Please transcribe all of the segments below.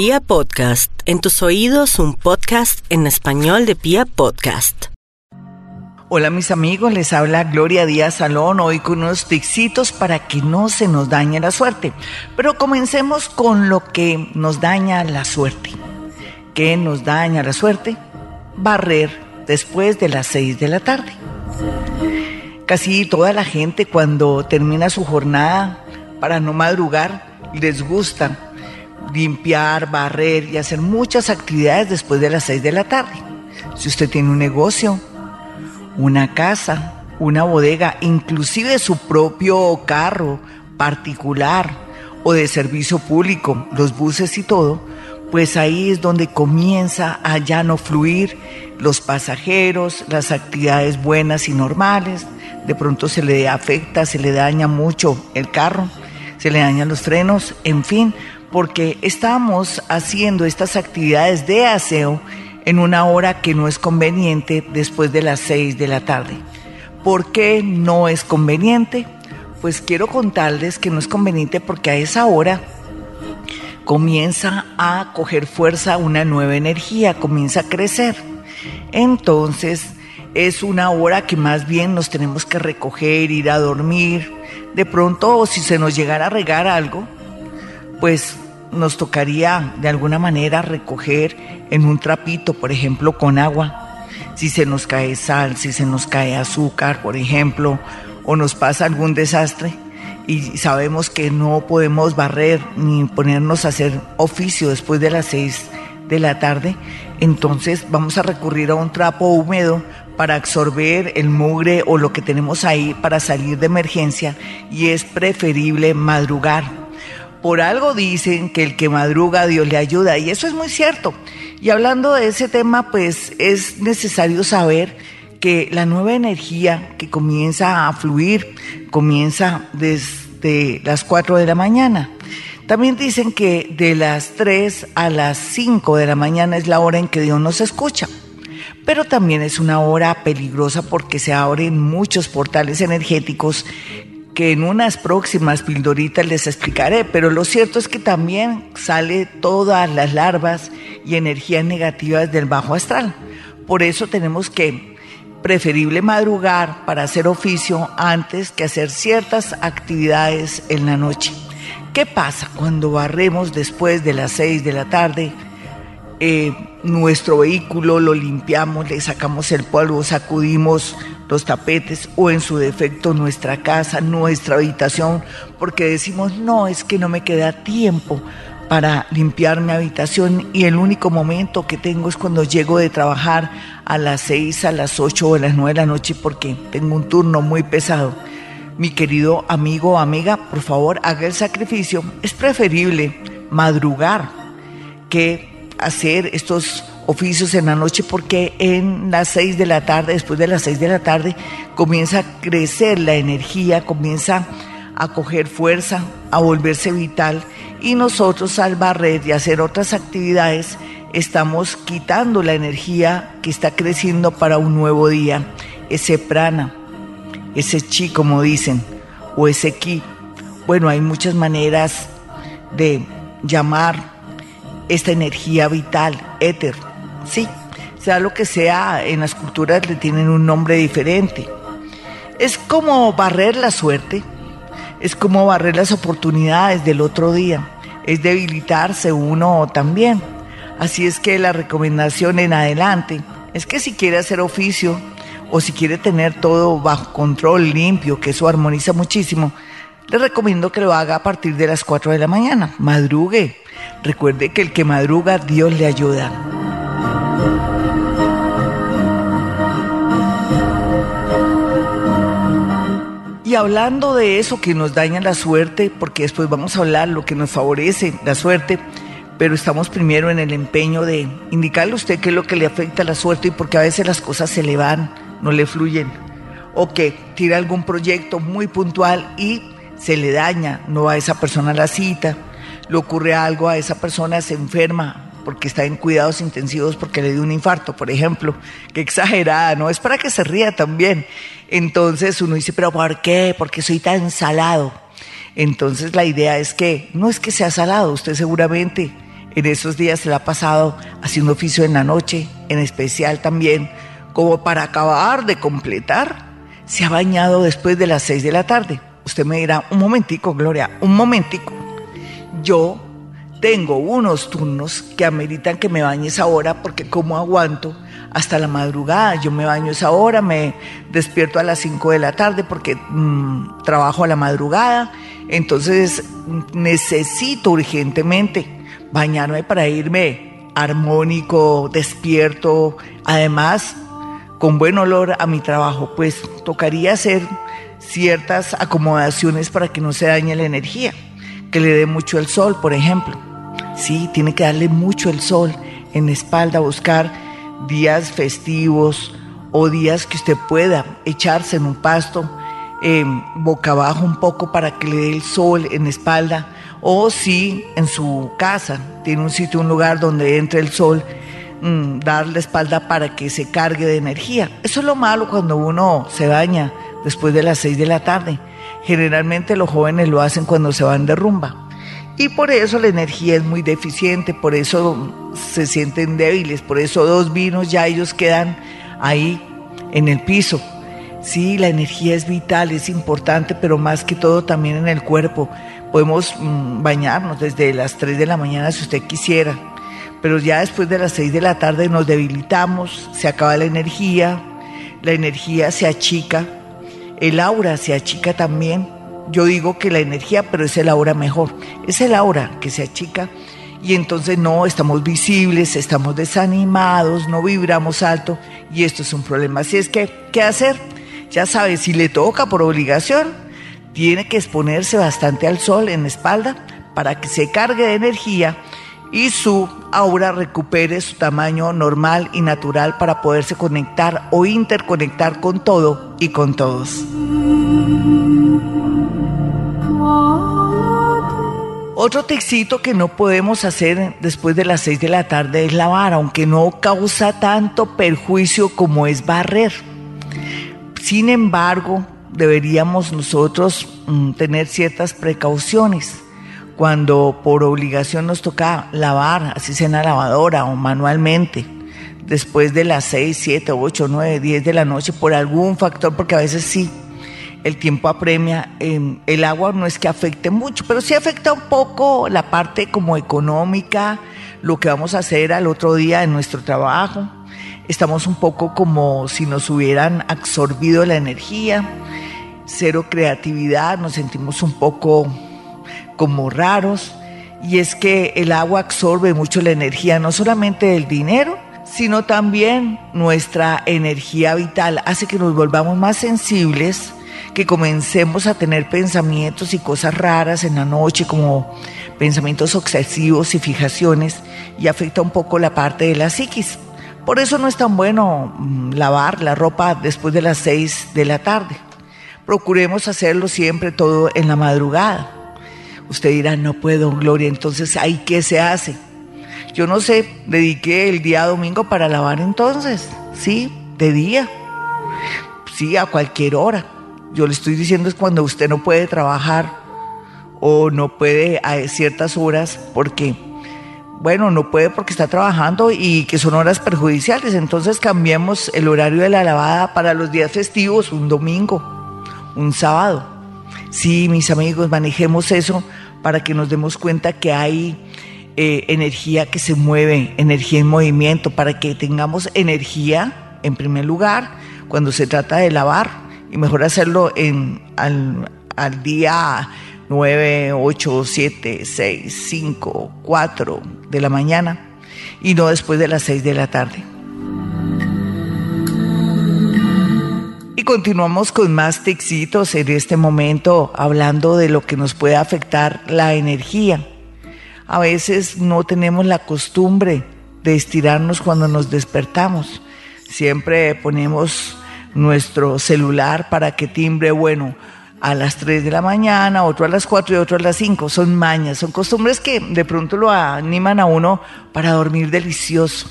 Pia Podcast, en tus oídos un podcast en español de Pia Podcast. Hola mis amigos, les habla Gloria Díaz Salón hoy con unos tixitos para que no se nos dañe la suerte. Pero comencemos con lo que nos daña la suerte. ¿Qué nos daña la suerte? Barrer después de las 6 de la tarde. Casi toda la gente cuando termina su jornada para no madrugar les gusta limpiar, barrer y hacer muchas actividades después de las 6 de la tarde. Si usted tiene un negocio, una casa, una bodega, inclusive su propio carro particular o de servicio público, los buses y todo, pues ahí es donde comienza a ya no fluir los pasajeros, las actividades buenas y normales, de pronto se le afecta, se le daña mucho el carro, se le dañan los frenos, en fin, porque estamos haciendo estas actividades de aseo en una hora que no es conveniente después de las 6 de la tarde. ¿Por qué no es conveniente? Pues quiero contarles que no es conveniente porque a esa hora comienza a coger fuerza una nueva energía, comienza a crecer. Entonces, es una hora que más bien nos tenemos que recoger, ir a dormir. De pronto, si se nos llegara a regar algo, pues nos tocaría de alguna manera recoger en un trapito, por ejemplo, con agua. Si se nos cae sal, si se nos cae azúcar, por ejemplo, o nos pasa algún desastre y sabemos que no podemos barrer ni ponernos a hacer oficio después de las seis de la tarde, entonces vamos a recurrir a un trapo húmedo para absorber el mugre o lo que tenemos ahí para salir de emergencia y es preferible madrugar. Por algo dicen que el que madruga Dios le ayuda y eso es muy cierto. Y hablando de ese tema, pues es necesario saber que la nueva energía que comienza a fluir comienza desde las 4 de la mañana. También dicen que de las 3 a las 5 de la mañana es la hora en que Dios nos escucha. Pero también es una hora peligrosa porque se abren muchos portales energéticos que en unas próximas pildoritas les explicaré, pero lo cierto es que también sale todas las larvas y energías negativas del bajo astral. Por eso tenemos que preferible madrugar para hacer oficio antes que hacer ciertas actividades en la noche. ¿Qué pasa cuando barremos después de las 6 de la tarde? Eh, nuestro vehículo lo limpiamos, le sacamos el polvo, sacudimos los tapetes o en su defecto nuestra casa, nuestra habitación, porque decimos, no, es que no me queda tiempo para limpiar mi habitación y el único momento que tengo es cuando llego de trabajar a las 6, a las 8 o a las 9 de la noche porque tengo un turno muy pesado. Mi querido amigo o amiga, por favor, haga el sacrificio. Es preferible madrugar que hacer estos oficios en la noche porque en las seis de la tarde, después de las seis de la tarde, comienza a crecer la energía, comienza a coger fuerza, a volverse vital y nosotros al barrer y hacer otras actividades estamos quitando la energía que está creciendo para un nuevo día, ese prana, ese chi como dicen, o ese ki. Bueno, hay muchas maneras de llamar esta energía vital, éter. Sí, sea lo que sea, en las culturas le tienen un nombre diferente. Es como barrer la suerte, es como barrer las oportunidades del otro día, es debilitarse uno también. Así es que la recomendación en adelante es que si quiere hacer oficio o si quiere tener todo bajo control, limpio, que eso armoniza muchísimo, le recomiendo que lo haga a partir de las 4 de la mañana. Madrugue, Recuerde que el que madruga, Dios le ayuda. Y hablando de eso que nos daña la suerte, porque después vamos a hablar lo que nos favorece la suerte, pero estamos primero en el empeño de indicarle a usted qué es lo que le afecta a la suerte y porque a veces las cosas se le van, no le fluyen, o que tira algún proyecto muy puntual y se le daña, no va a esa persona la cita, le ocurre algo a esa persona, se enferma porque está en cuidados intensivos porque le dio un infarto, por ejemplo. Qué exagerada, ¿no? Es para que se ría también. Entonces uno dice, pero ¿por qué? Porque soy tan salado. Entonces la idea es que no es que sea salado, usted seguramente en esos días se la ha pasado haciendo oficio en la noche, en especial también, como para acabar de completar, se ha bañado después de las seis de la tarde. Usted me dirá, un momentico, Gloria, un momentico. Yo tengo unos turnos que ameritan que me bañe esa hora porque como aguanto hasta la madrugada. Yo me baño esa hora, me despierto a las 5 de la tarde porque mm, trabajo a la madrugada. Entonces necesito urgentemente bañarme para irme armónico, despierto, además con buen olor a mi trabajo. Pues tocaría hacer ciertas acomodaciones para que no se dañe la energía, que le dé mucho el sol, por ejemplo. Sí, tiene que darle mucho el sol en espalda, buscar días festivos o días que usted pueda echarse en un pasto eh, boca abajo un poco para que le dé el sol en la espalda o si en su casa tiene un sitio, un lugar donde entre el sol, mm, dar la espalda para que se cargue de energía. Eso es lo malo cuando uno se baña después de las seis de la tarde. Generalmente los jóvenes lo hacen cuando se van de rumba. Y por eso la energía es muy deficiente, por eso se sienten débiles, por eso dos vinos ya ellos quedan ahí en el piso. Sí, la energía es vital, es importante, pero más que todo también en el cuerpo. Podemos mm, bañarnos desde las 3 de la mañana si usted quisiera, pero ya después de las 6 de la tarde nos debilitamos, se acaba la energía, la energía se achica, el aura se achica también yo digo que la energía, pero es el aura mejor. Es el aura que se achica y entonces no estamos visibles, estamos desanimados, no vibramos alto y esto es un problema. Así es que, ¿qué hacer? Ya sabe, si le toca por obligación, tiene que exponerse bastante al sol en la espalda para que se cargue de energía y su aura recupere su tamaño normal y natural para poderse conectar o interconectar con todo y con todos. Otro texito que no podemos hacer después de las 6 de la tarde es lavar, aunque no causa tanto perjuicio como es barrer. Sin embargo, deberíamos nosotros mm, tener ciertas precauciones cuando por obligación nos toca lavar, así sea en la lavadora o manualmente, después de las 6, 7, 8, 9, 10 de la noche por algún factor, porque a veces sí el tiempo apremia. Em, el agua no es que afecte mucho, pero sí afecta un poco la parte como económica, lo que vamos a hacer al otro día en nuestro trabajo. Estamos un poco como si nos hubieran absorbido la energía, cero creatividad, nos sentimos un poco como raros. Y es que el agua absorbe mucho la energía, no solamente del dinero, sino también nuestra energía vital, hace que nos volvamos más sensibles que comencemos a tener pensamientos y cosas raras en la noche, como pensamientos obsesivos y fijaciones, y afecta un poco la parte de la psiquis. Por eso no es tan bueno mm, lavar la ropa después de las seis de la tarde. Procuremos hacerlo siempre todo en la madrugada. Usted dirá, no puedo, Gloria, entonces ¿ahí qué se hace? Yo no sé, dediqué el día domingo para lavar entonces, sí, de día, sí, a cualquier hora. Yo le estoy diciendo es cuando usted no puede trabajar o no puede a ciertas horas porque, bueno, no puede porque está trabajando y que son horas perjudiciales. Entonces cambiemos el horario de la lavada para los días festivos, un domingo, un sábado. Sí, mis amigos, manejemos eso para que nos demos cuenta que hay eh, energía que se mueve, energía en movimiento, para que tengamos energía en primer lugar cuando se trata de lavar y mejor hacerlo en, al, al día 9, 8, 7, 6, 5, 4 de la mañana y no después de las 6 de la tarde. Y continuamos con más texitos en este momento hablando de lo que nos puede afectar la energía. A veces no tenemos la costumbre de estirarnos cuando nos despertamos. Siempre ponemos nuestro celular para que timbre, bueno, a las 3 de la mañana, otro a las 4 y otro a las 5. Son mañas, son costumbres que de pronto lo animan a uno para dormir delicioso.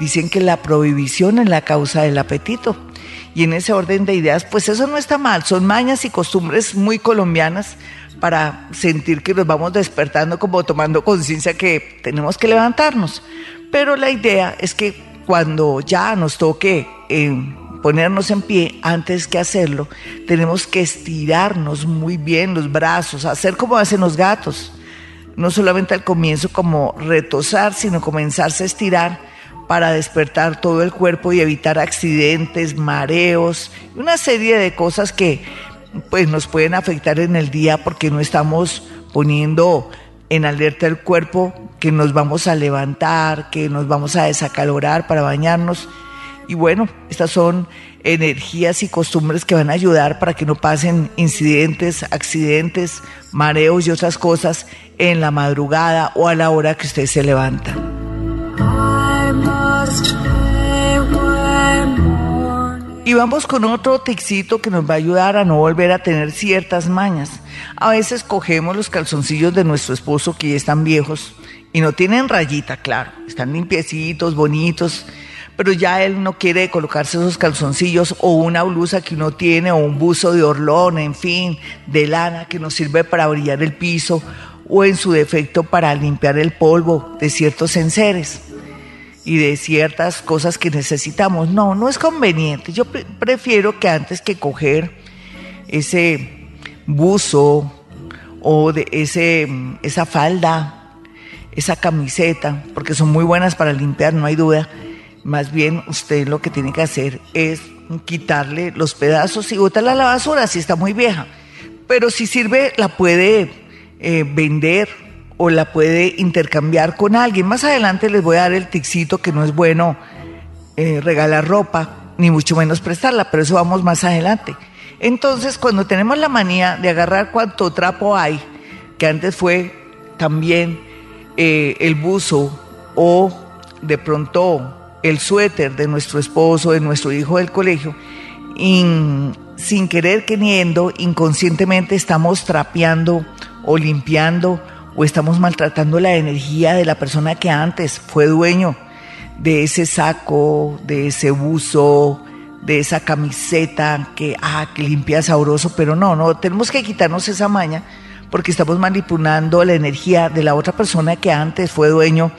Dicen que la prohibición es la causa del apetito. Y en ese orden de ideas, pues eso no está mal. Son mañas y costumbres muy colombianas para sentir que nos vamos despertando como tomando conciencia que tenemos que levantarnos. Pero la idea es que cuando ya nos toque eh, ponernos en pie, antes que hacerlo, tenemos que estirarnos muy bien los brazos, hacer como hacen los gatos. No solamente al comienzo como retosar, sino comenzarse a estirar para despertar todo el cuerpo y evitar accidentes, mareos, una serie de cosas que pues nos pueden afectar en el día porque no estamos poniendo en alerta el cuerpo que nos vamos a levantar, que nos vamos a desacalorar para bañarnos. Y bueno, estas son energías y costumbres que van a ayudar para que no pasen incidentes, accidentes, mareos y otras cosas en la madrugada o a la hora que usted se levanta. Y vamos con otro texito que nos va a ayudar a no volver a tener ciertas mañas. A veces cogemos los calzoncillos de nuestro esposo que ya están viejos y no tienen rayita, claro, están limpiecitos, bonitos, pero ya él no quiere colocarse esos calzoncillos o una blusa que uno tiene o un buzo de orlón, en fin, de lana que nos sirve para brillar el piso o en su defecto para limpiar el polvo de ciertos enseres y de ciertas cosas que necesitamos. No, no es conveniente. Yo prefiero que antes que coger ese buzo o de ese, esa falda, esa camiseta, porque son muy buenas para limpiar, no hay duda. Más bien usted lo que tiene que hacer es quitarle los pedazos y botarla a la basura si está muy vieja. Pero si sirve, la puede eh, vender o la puede intercambiar con alguien. Más adelante les voy a dar el ticito que no es bueno eh, regalar ropa, ni mucho menos prestarla, pero eso vamos más adelante. Entonces, cuando tenemos la manía de agarrar cuanto trapo hay, que antes fue también eh, el buzo o de pronto el suéter de nuestro esposo, de nuestro hijo del colegio, sin querer queriendo, inconscientemente estamos trapeando o limpiando o estamos maltratando la energía de la persona que antes fue dueño de ese saco, de ese buzo, de esa camiseta que, ah, que limpia sabroso, pero no, no, tenemos que quitarnos esa maña porque estamos manipulando la energía de la otra persona que antes fue dueño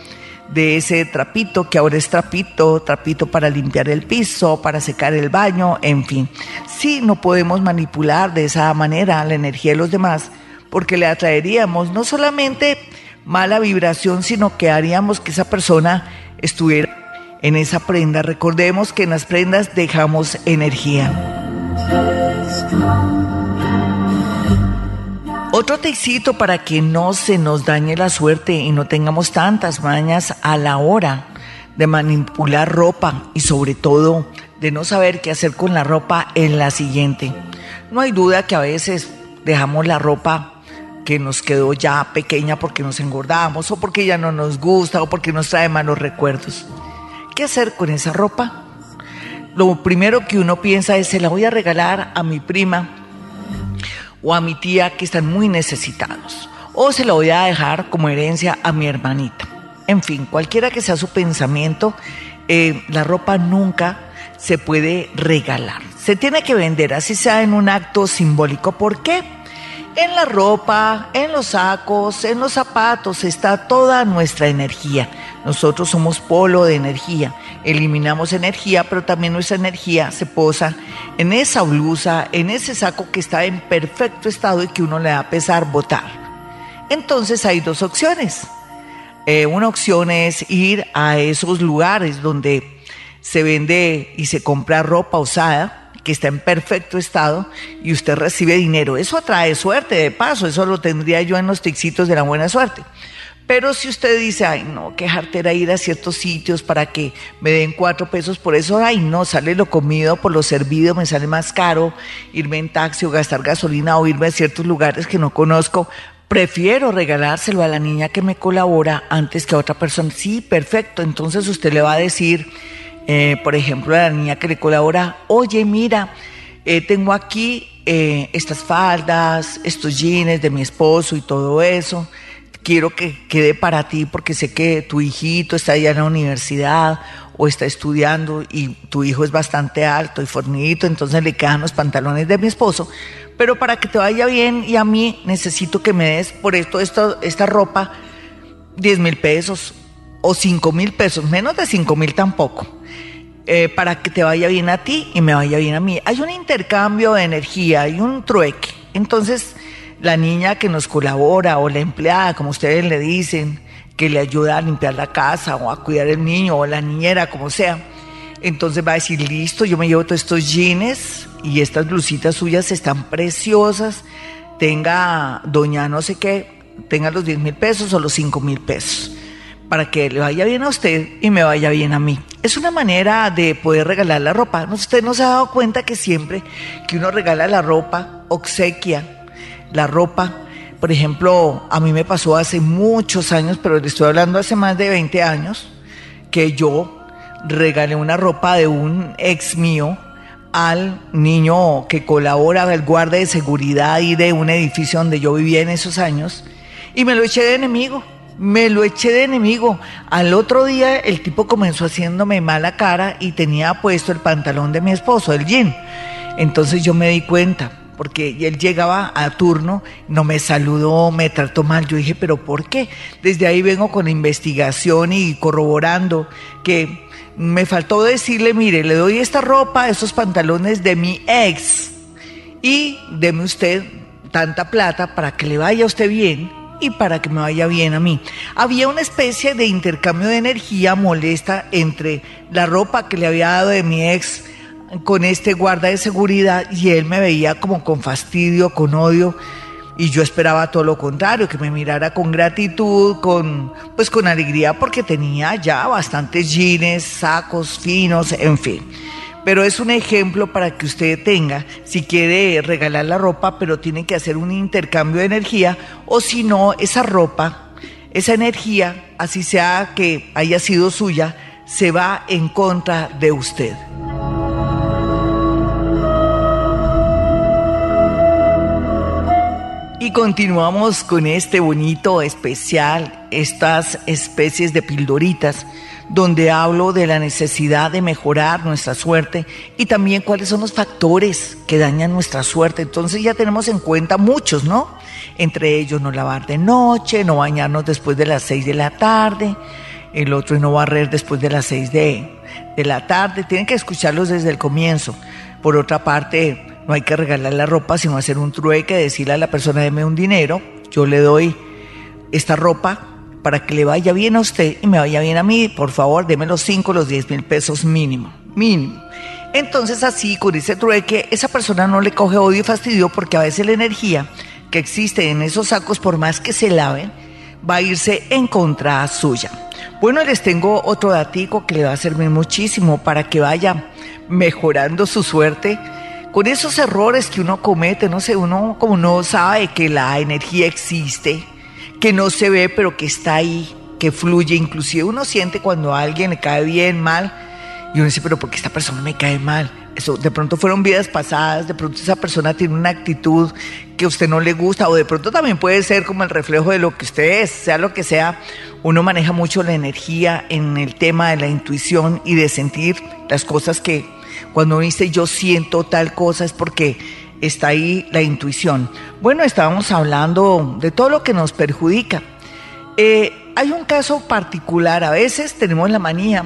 de ese trapito, que ahora es trapito, trapito para limpiar el piso, para secar el baño, en fin. Sí, no podemos manipular de esa manera la energía de los demás, porque le atraeríamos no solamente mala vibración, sino que haríamos que esa persona estuviera en esa prenda. Recordemos que en las prendas dejamos energía. Otro texito para que no se nos dañe la suerte y no tengamos tantas mañas a la hora de manipular ropa y sobre todo de no saber qué hacer con la ropa en la siguiente. No hay duda que a veces dejamos la ropa que nos quedó ya pequeña porque nos engordamos o porque ya no nos gusta o porque nos trae malos recuerdos. ¿Qué hacer con esa ropa? Lo primero que uno piensa es se la voy a regalar a mi prima o a mi tía que están muy necesitados o se la voy a dejar como herencia a mi hermanita. En fin, cualquiera que sea su pensamiento, eh, la ropa nunca se puede regalar. Se tiene que vender, así sea en un acto simbólico. ¿Por qué? En la ropa, en los sacos, en los zapatos está toda nuestra energía. Nosotros somos polo de energía. Eliminamos energía, pero también nuestra energía se posa en esa blusa, en ese saco que está en perfecto estado y que uno le da pesar botar. Entonces hay dos opciones. Eh, una opción es ir a esos lugares donde se vende y se compra ropa usada que está en perfecto estado y usted recibe dinero. Eso atrae suerte, de paso, eso lo tendría yo en los tixitos de la buena suerte. Pero si usted dice, ay, no, qué jartera ir a ciertos sitios para que me den cuatro pesos por eso, ay, no, sale lo comido por lo servido, me sale más caro irme en taxi o gastar gasolina o irme a ciertos lugares que no conozco. Prefiero regalárselo a la niña que me colabora antes que a otra persona. Sí, perfecto. Entonces usted le va a decir, eh, por ejemplo, la niña que le colabora, oye, mira, eh, tengo aquí eh, estas faldas, estos jeans de mi esposo y todo eso, quiero que quede para ti porque sé que tu hijito está allá en la universidad o está estudiando y tu hijo es bastante alto y fornidito, entonces le quedan los pantalones de mi esposo. Pero para que te vaya bien y a mí necesito que me des por esto, esto esta ropa 10 mil pesos o 5 mil pesos, menos de 5 mil tampoco, eh, para que te vaya bien a ti y me vaya bien a mí. Hay un intercambio de energía, hay un trueque. Entonces, la niña que nos colabora o la empleada, como ustedes le dicen, que le ayuda a limpiar la casa o a cuidar el niño o la niñera, como sea. Entonces va a decir, listo, yo me llevo todos estos jeans y estas blusitas suyas están preciosas. Tenga, doña no sé qué, tenga los 10 mil pesos o los 5 mil pesos para que le vaya bien a usted y me vaya bien a mí. Es una manera de poder regalar la ropa. Usted no se ha dado cuenta que siempre que uno regala la ropa, obsequia la ropa, por ejemplo, a mí me pasó hace muchos años, pero le estoy hablando hace más de 20 años, que yo regalé una ropa de un ex mío al niño que colabora, el guardia de seguridad y de un edificio donde yo vivía en esos años, y me lo eché de enemigo. Me lo eché de enemigo. Al otro día el tipo comenzó haciéndome mala cara y tenía puesto el pantalón de mi esposo, el jean. Entonces yo me di cuenta, porque él llegaba a turno, no me saludó, me trató mal. Yo dije, pero ¿por qué? Desde ahí vengo con investigación y corroborando que me faltó decirle, mire, le doy esta ropa, esos pantalones de mi ex y deme usted tanta plata para que le vaya a usted bien y para que me vaya bien a mí. Había una especie de intercambio de energía molesta entre la ropa que le había dado de mi ex con este guarda de seguridad y él me veía como con fastidio, con odio y yo esperaba todo lo contrario, que me mirara con gratitud, con pues con alegría porque tenía ya bastantes jeans, sacos finos, en fin. Pero es un ejemplo para que usted tenga, si quiere regalar la ropa, pero tiene que hacer un intercambio de energía, o si no, esa ropa, esa energía, así sea que haya sido suya, se va en contra de usted. Y continuamos con este bonito especial, estas especies de pildoritas donde hablo de la necesidad de mejorar nuestra suerte y también cuáles son los factores que dañan nuestra suerte. Entonces ya tenemos en cuenta muchos, ¿no? Entre ellos no lavar de noche, no bañarnos después de las seis de la tarde, el otro no barrer después de las seis de, de la tarde. Tienen que escucharlos desde el comienzo. Por otra parte, no hay que regalar la ropa, sino hacer un trueque, decirle a la persona, deme un dinero, yo le doy esta ropa para que le vaya bien a usted y me vaya bien a mí, por favor, deme los 5, los 10 mil pesos mínimo, mínimo. Entonces así, con ese trueque, esa persona no le coge odio y fastidio porque a veces la energía que existe en esos sacos, por más que se laven, va a irse en contra suya. Bueno, les tengo otro datico que le va a servir muchísimo para que vaya mejorando su suerte con esos errores que uno comete, no sé, uno como no sabe que la energía existe, que no se ve, pero que está ahí, que fluye. Inclusive uno siente cuando a alguien le cae bien, mal, y uno dice, pero ¿por qué esta persona me cae mal? Eso, de pronto fueron vidas pasadas, de pronto esa persona tiene una actitud que a usted no le gusta, o de pronto también puede ser como el reflejo de lo que usted es, sea lo que sea. Uno maneja mucho la energía en el tema de la intuición y de sentir las cosas que cuando dice yo siento tal cosa es porque está ahí la intuición. Bueno, estábamos hablando de todo lo que nos perjudica. Eh, hay un caso particular, a veces tenemos la manía,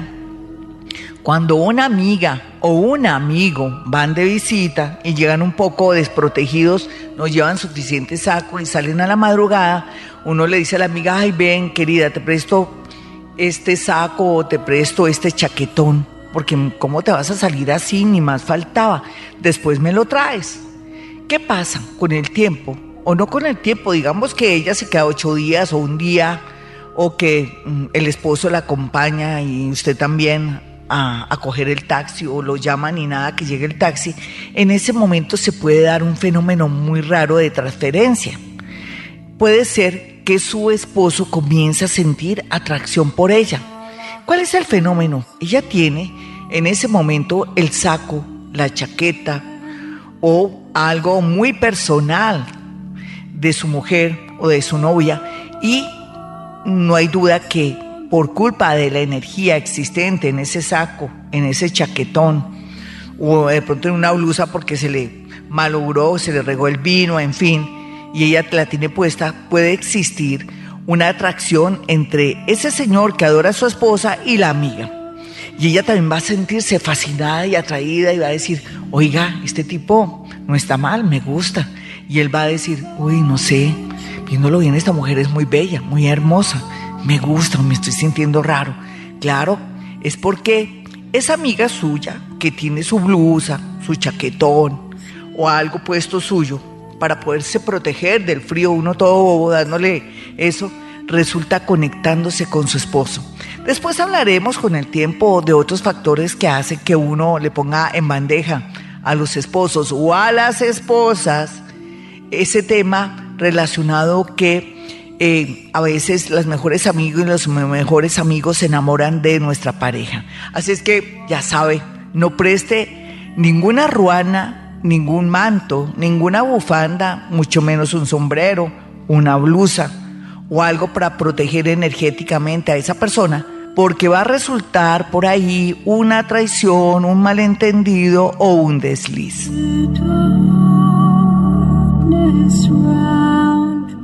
cuando una amiga o un amigo van de visita y llegan un poco desprotegidos, no llevan suficiente saco y salen a la madrugada, uno le dice a la amiga, ay ven querida, te presto este saco o te presto este chaquetón, porque ¿cómo te vas a salir así? Ni más faltaba, después me lo traes. ¿Qué pasa con el tiempo? O no con el tiempo, digamos que ella se queda ocho días o un día, o que mm, el esposo la acompaña y usted también a, coger el taxi o lo llaman y nada que llegue el taxi, en ese momento se puede dar un fenómeno muy raro de transferencia. Puede ser que su esposo comience a sentir atracción por ella. ¿Cuál es el fenómeno? Ella tiene en ese momento el saco, la chaqueta o algo muy personal de su mujer o de su novia y no hay duda que por culpa de la energía existente en ese saco, en ese chaquetón, o de pronto en una blusa porque se le malogró, se le regó el vino, en fin, y ella la tiene puesta, puede existir una atracción entre ese señor que adora a su esposa y la amiga. Y ella también va a sentirse fascinada y atraída y va a decir, oiga, este tipo no está mal, me gusta. Y él va a decir, uy, no sé, viéndolo bien, esta mujer es muy bella, muy hermosa, me gusta, me estoy sintiendo raro. Claro, es porque esa amiga suya que tiene su blusa, su chaquetón o algo puesto suyo para poderse proteger del frío, uno todo bobo dándole eso, resulta conectándose con su esposo. Después hablaremos con el tiempo de otros factores que hacen que uno le ponga en bandeja a los esposos o a las esposas ese tema relacionado que eh, a veces las mejores amigos y los mejores amigos se enamoran de nuestra pareja. Así es que ya sabe, no preste ninguna ruana, ningún manto, ninguna bufanda, mucho menos un sombrero, una blusa o algo para proteger energéticamente a esa persona, porque va a resultar por ahí una traición, un malentendido o un desliz.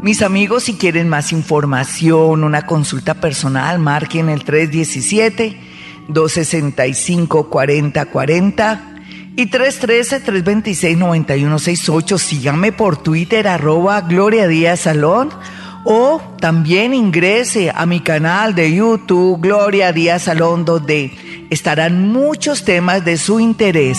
Mis amigos, si quieren más información, una consulta personal, marquen el 317-265-4040 y 313-326-9168. Síganme por Twitter, arroba Gloria Díaz Salón, o también ingrese a mi canal de YouTube, Gloria Díaz Salón, donde estarán muchos temas de su interés.